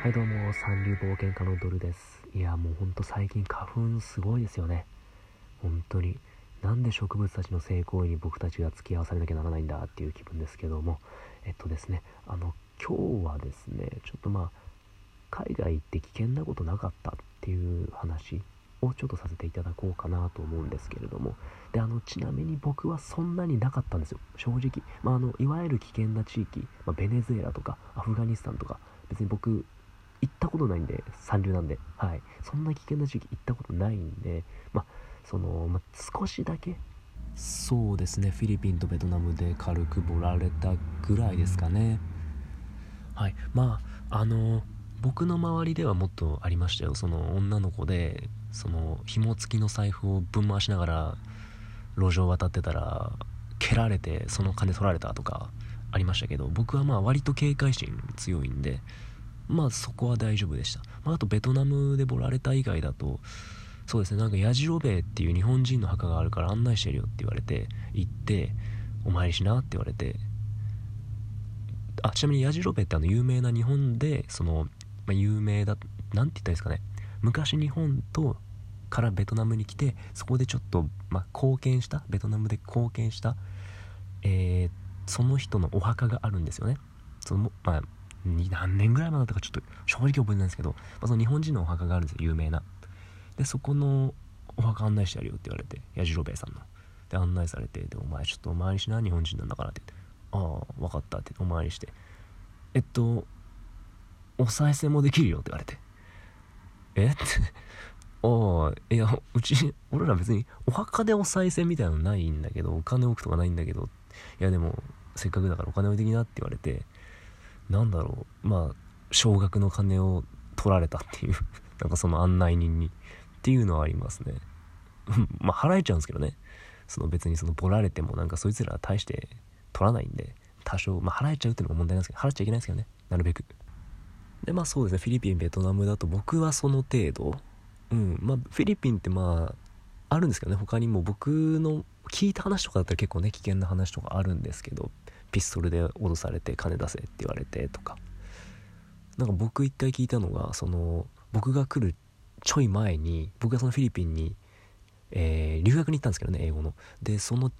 はいどうも、三流冒険家のドルです。いや、もうほんと最近花粉すごいですよね。本当に。なんで植物たちの性行為に僕たちが付き合わされなきゃならないんだっていう気分ですけども、えっとですね、あの、今日はですね、ちょっとまあ、海外行って危険なことなかったっていう話をちょっとさせていただこうかなと思うんですけれども、で、あの、ちなみに僕はそんなになかったんですよ、正直。まあ、あの、いわゆる危険な地域、まあ、ベネズエラとかアフガニスタンとか、別に僕、行ったことないんで、三流なんで、はい。そんな危険な地域行ったことないんで、まあ、その、ま、少しだけ、そうですね、フィリピンとベトナムで軽くボられたぐらいですかね。はい。まあ、あの、僕の周りではもっとありましたよ。その女の子で、その、紐付きの財布をぶん回しながら、路上渡ってたら、蹴られて、その金取られたとか、ありましたけど、僕はまあ割と警戒心強いんで、まあそこは大丈夫でした。まあ、あとベトナムでボラれた以外だと、そうですね、なんかヤジロベエっていう日本人の墓があるから案内してるよって言われて、行って、お参りしなって言われて、あ、ちなみにヤジロベエってあの有名な日本で、その、まあ、有名だ、なんて言ったらいいですかね、昔日本と、からベトナムに来て、そこでちょっと、まあ、貢献した、ベトナムで貢献した、えー、その人のお墓があるんですよね。その、まあ、何年ぐらい前だったかちょっと正直覚えてないんですけど、まあ、その日本人のお墓があるんですよ有名な。でそこのお墓案内してやるよって言われて矢次郎兵衛さんの。で案内されてでお前ちょっとお参りしな日本人なんだからってって。ああ分かったってお参りして。えっとお賽銭もできるよって言われて。え？って。ああいやうち俺ら別にお墓でお賽銭みたいなのないんだけどお金置くとかないんだけど。いやでもせっかくだからお金置いてきなって言われて。なんだろう。まあ少額の金を取られたっていう なんかその案内人にっていうのはありますね。まあ払えちゃうんですけどね。その別にそのボられてもなんかそいつらは大して取らないんで多少まあ払えちゃうっていうのが問題なんですけど払っちゃいけないですけどね。なるべく。でまあそうですね。フィリピンベトナムだと僕はその程度。うん。まあフィリピンってまああるんですけどね。他にも僕の聞いた話とかだったら結構ね危険な話とかあるんですけど。ピストルで脅されて金出せって言われてとか。なんか僕一回聞いたのがその僕が来るちょい前に僕がそのフィリピンに、えー、留学に行ったんですけどね英語の。でその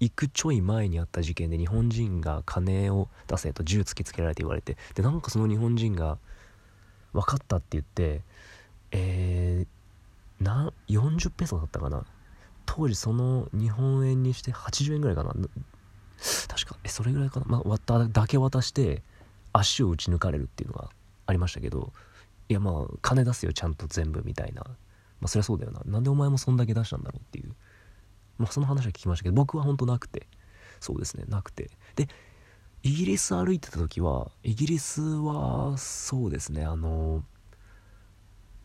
行くちょい前にあった事件で日本人が金を出せと銃突きつけられて言われて。でなんかその日本人が分かったって言ってえー、な40ペソだったかな。当時その日本円にして80円ぐらいかな。確かえそれぐらいかな、まあ、渡だけ渡して足を打ち抜かれるっていうのがありましたけどいやまあ金出すよちゃんと全部みたいな。まあそりゃそうだよな。なんでお前もそんだけ出したんだろうっていう。まあその話は聞きましたけど僕は本当なくて。そうですねなくて。でイギリス歩いてた時はイギリスはそうですねあの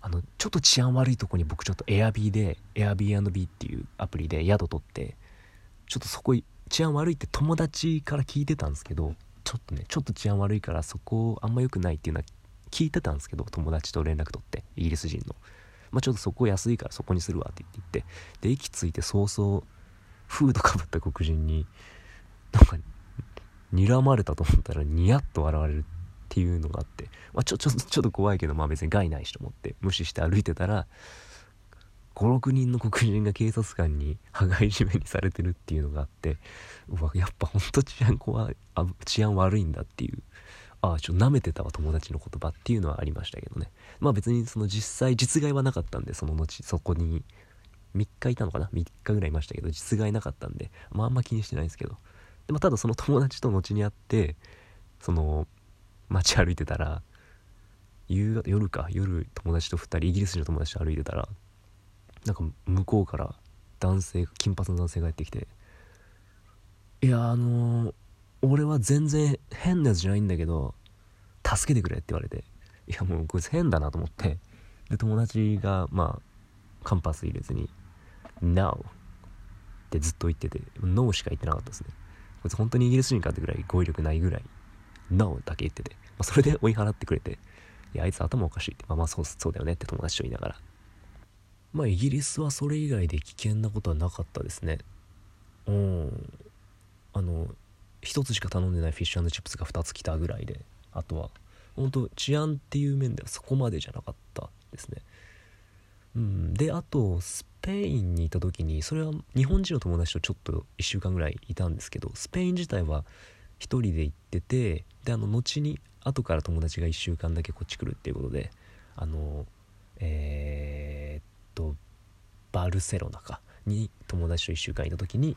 あのちょっと治安悪いとこに僕ちょっとエアビーで Airbnb っていうアプリで宿取ってちょっとそこ治安悪いって友達から聞いてたんですけどちょっとねちょっと治安悪いからそこあんま良くないっていうのは聞いてたんですけど友達と連絡取ってイギリス人の。まあちょっとそこ安いからそこにするわって言って。言ってで駅着いて早々フードかぶった黒人になんか睨まれたと思ったらニヤッと笑われるっていうのがあって、まあ、ちょちょちょっと怖いけどまあ別に害ないしと思って無視して歩いてたら56人の黒人が警察官に羽交い締めにされてるっていうのがあってうわやっぱほんと治安怖いあ治安悪いんだっていうああちょっと舐めてたわ友達の言葉っていうのはありましたけどね。まあ別にその実際実害はなかったんでその後そこに3日いたのかな？3日ぐらいいましたけど実害なかったんでまああんま気にしてないですけど。でもただその友達と後に会ってその街歩いてたら夕夜か夜友達と2人イギリス人の友達と歩いてたらなんか向こうから男性金髪の男性がやってきて「いやあのー、俺は全然変なやつじゃないんだけど助けてくれ」って言われて。いやもうこいつ変だなと思って。で友達がまあカンパス入れずに「NO」ってずっと言ってて「NO」しか言ってなかったですね。こいつ本当にイギリス人かってぐらい語彙力ないぐらい「NO」だけ言ってて、まあ、それで追い払ってくれて「いやあいつ頭おかしい」って。まあまあそうそうだよねって友達と言いながら。まあイギリスはそれ以外で危険なことはなかったですね。うん。あの一つしか頼んでないフィッシュチップスが2つ来たぐらいであとは本当治安っていう面ではそこまでじゃなかったですね。うん。であとスペインにいた時にそれは日本人の友達とちょっと1週間ぐらいいたんですけどスペイン自体は1人で行っててであの後に後から友達が1週間だけこっち来るっていうことであのえー、バルセロナかに友達と1週間いた時に、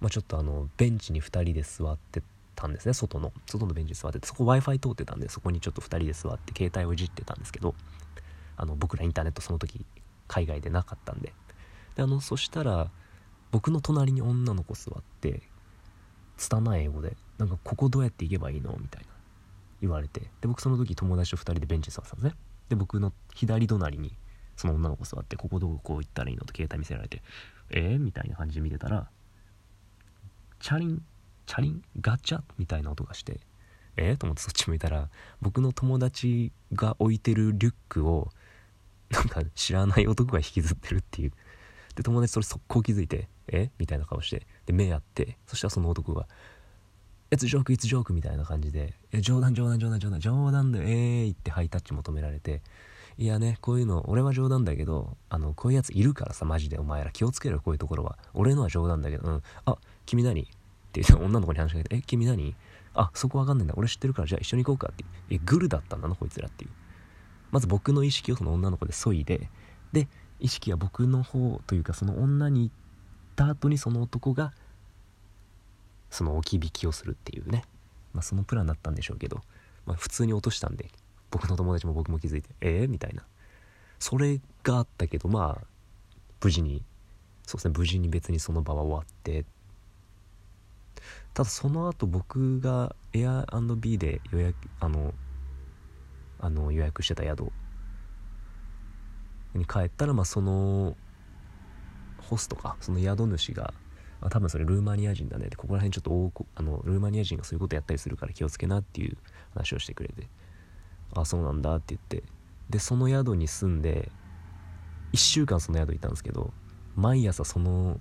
まあ、ちょっとあのベンチに2人で座ってたんですね。外の外のベンチに座っててそこ w i f i 通ってたんでそこにちょっと2人で座って携帯をいじってたんですけどあの僕らインターネットその時海外でなかったんで。であのそしたら僕の隣に女の子座って拙い英語で「なんかここどうやって行けばいいの?」みたいな言われて。で僕その時友達と2人でベンチに座ってたんですね。で僕の左隣にその女の子座って「ここどこ行ったらいいの?」と携帯見せられて「えー?」みたいな感じで見てたらチャリンチャリン？ガチャ？みたいな音がしてえー、と思ってそっち向いたら僕の友達が置いてるリュックをなんか知らない男が引きずってるっていう。で友達それ速攻気づいて「えみたいな顔してで目合ってそしたらその男が「It's joke, it's joke」みたいな感じで「冗談冗談冗談冗談冗談だよえー？い」ってハイタッチ求められていやねこういうの俺は冗談だけどあのこういうやついるからさマジでお前ら。気をつけろよこういうところは。俺のは冗談だけどうん。あ君何？って言って女の子に話しかけて「え君何？あそこわかんないんだ。俺知ってるからじゃあ一緒に行こうか」って。えグルだったんだなこいつらっていう。まず僕の意識をその女の子で削いでで意識は僕の方というかその女に行った後にその男がその置き引きをするっていうね。まあそのプランだったんでしょうけど、まあ、普通に落としたんで。僕の友達も僕も気づいて「えー?」みたいな。それがあったけどまあ無事にそうですね無事に別にその場は終わって。ただその後僕が Air&B で予約あのあの予約してた宿に帰ったらまあそのホストかその宿主が、まあ、多分それルーマニア人だねでここら辺ちょっと大あのルーマニア人がそういうことやったりするから気をつけなっていう話をしてくれて。あそうなんだって言って。でその宿に住んで1週間その宿いたんですけど毎朝その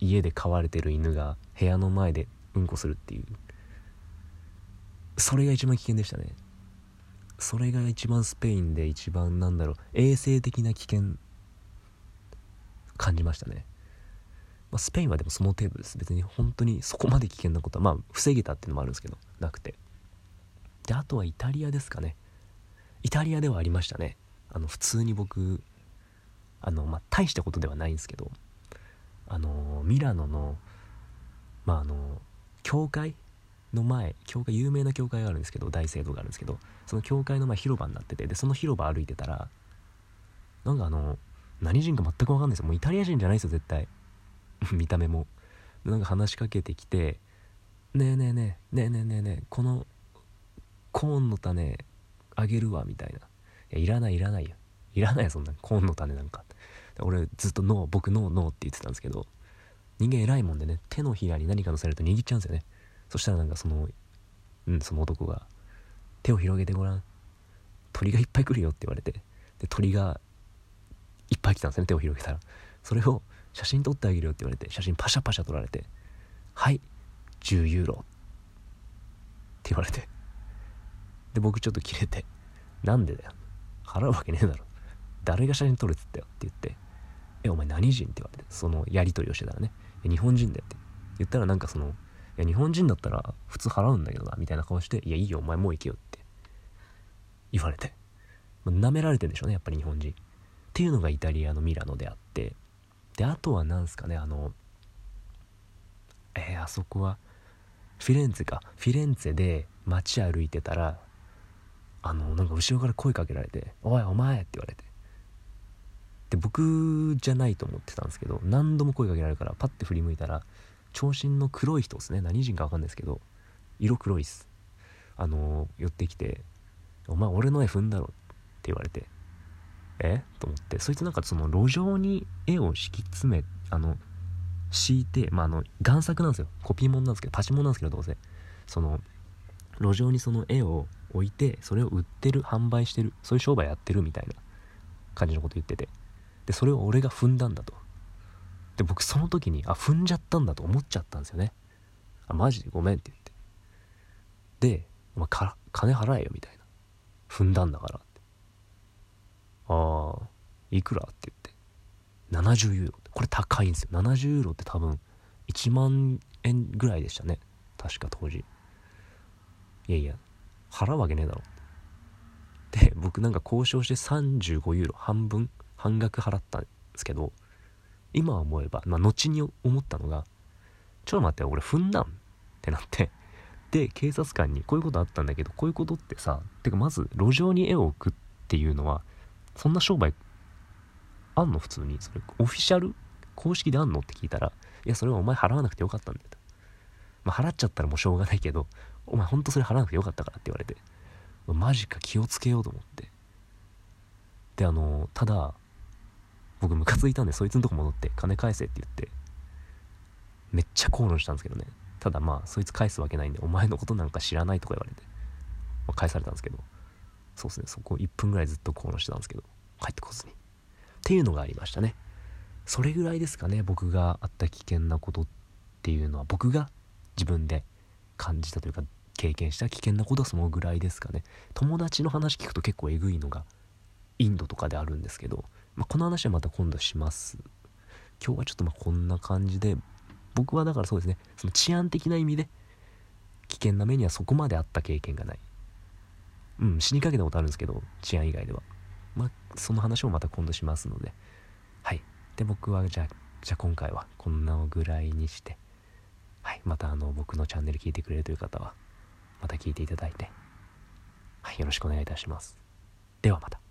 家で飼われてる犬が部屋の前でうんこするっていう。それが一番危険でしたね。それが一番スペインで一番なんだろう衛生的な危険感じましたね、まあ、スペインはでもその程度です。別に本当にそこまで危険なことはまあ防げたっていうのもあるんですけどなくて。であとはイタリアですかね。イタリアではありましたね。あの普通に僕あのまあ大したことではないんですけどあのミラノのまああの教会の前教会有名な教会があるんですけど大聖堂があるんですけどその教会の前広場になっててでその広場歩いてたらなんかあの何人か全く分かんないですよ。もうイタリア人じゃないですよ絶対。見た目も。なんか話しかけてきて「ねえねえねえねえねえねえねえこのコーンの種あげるわ」みたいな「いやいらないいらないよ。いらないよそんな。コーンの種なんか」俺ずっとノー僕ノーノーって言ってたんですけど。人間偉いもんでね。手のひらに何か乗せると握っちゃうんですよね。そしたらなんかそのうんその男が「手を広げてごらん。鳥がいっぱい来るよ」って言われて。で鳥がいっぱい来たんですね手を広げたら。それを写真撮ってあげるよって言われて。写真パシャパシャ撮られて「はい10ユーロ」って言われて。で僕ちょっとキレて「なんでだよ。払うわけねえだろ。誰が写真撮るっつったよ」って言って「えお前何人?」って言われてそのやり取りをしてたらね「日本人だよ」って言ったらなんかその「いや日本人だったら普通払うんだけどな」みたいな顔して「いやいいよお前もう行けよ」って言われて。なめられてんでしょうねやっぱり日本人。っていうのがイタリアのミラノであって。であとは何すかねあのえー、あそこはフィレンツェか。フィレンツェで街歩いてたらあのなんか後ろから声かけられて「おいお前!」って言われて。で僕じゃないと思ってたんですけど何度も声かけられるからパッて振り向いたら長身の黒い人ですね。何人か分かんないですけど色黒いっす。あの寄ってきて「お前俺の絵踏んだろ」って言われて。え？と思って。そいつなんかその路上に絵を敷き詰めあの敷いてまああの贋作なんですよ。コピーモンなんですけどパチモンなんですけどどうせ。その路上にその絵を置いてそれを売ってる販売してるそういう商売やってるみたいな感じのこと言ってて。でそれを俺が踏んだんだと。で僕その時にあ踏んじゃったんだと思っちゃったんですよね。あマジでごめんって言って。で、お前金払えよみたいな。踏んだんだからって。ああいくらって言って。70ユーロこれ高いんですよ。70ユーロって多分1万円ぐらいでしたね。確か当時。いやいや払うわけねえだろ。で僕なんか交渉して35ユーロ半分半額払ったんですけど今思えば、まあ、後に思ったのがちょっと待って俺踏んだん？ってなって。で警察官にこういうことあったんだけどこういうことってさてかまず路上に絵を置くっていうのはそんな商売あんの？普通に。それオフィシャル？公式であんの？って聞いたらいやそれはお前払わなくてよかったんだよと。まあ払っちゃったらもうしょうがないけどお前ほんとそれ払わなくてよかったからって言われて。マジか気をつけようと思って。であのただ僕ムカついたんでそいつのとこ戻って金返せって言って。めっちゃ口論したんですけどね。ただまあそいつ返すわけないんでお前のことなんか知らないとか言われて、まあ、返されたんですけど。そうですね。そこ1分ぐらいずっと口論してたんですけど。帰ってこずに。っていうのがありましたね。それぐらいですかね僕があった危険なことっていうのは。僕が自分で感じたというか経験した危険なことはそのぐらいですかね。友達の話聞くと結構えぐいのがインドとかであるんですけど、まあ、この話はまた今度します。今日はちょっとまこんな感じで僕はだからそうですねその治安的な意味で危険な目にはそこまであった経験がない。うん死にかけたことあるんですけど治安以外では。まあその話もまた今度しますので。はい。で僕はじゃあじゃあ今回はこんなぐらいにして。はい。またあの僕のチャンネル聞いてくれるという方はまた聞いていただいて。はいよろしくお願いいたします。ではまた。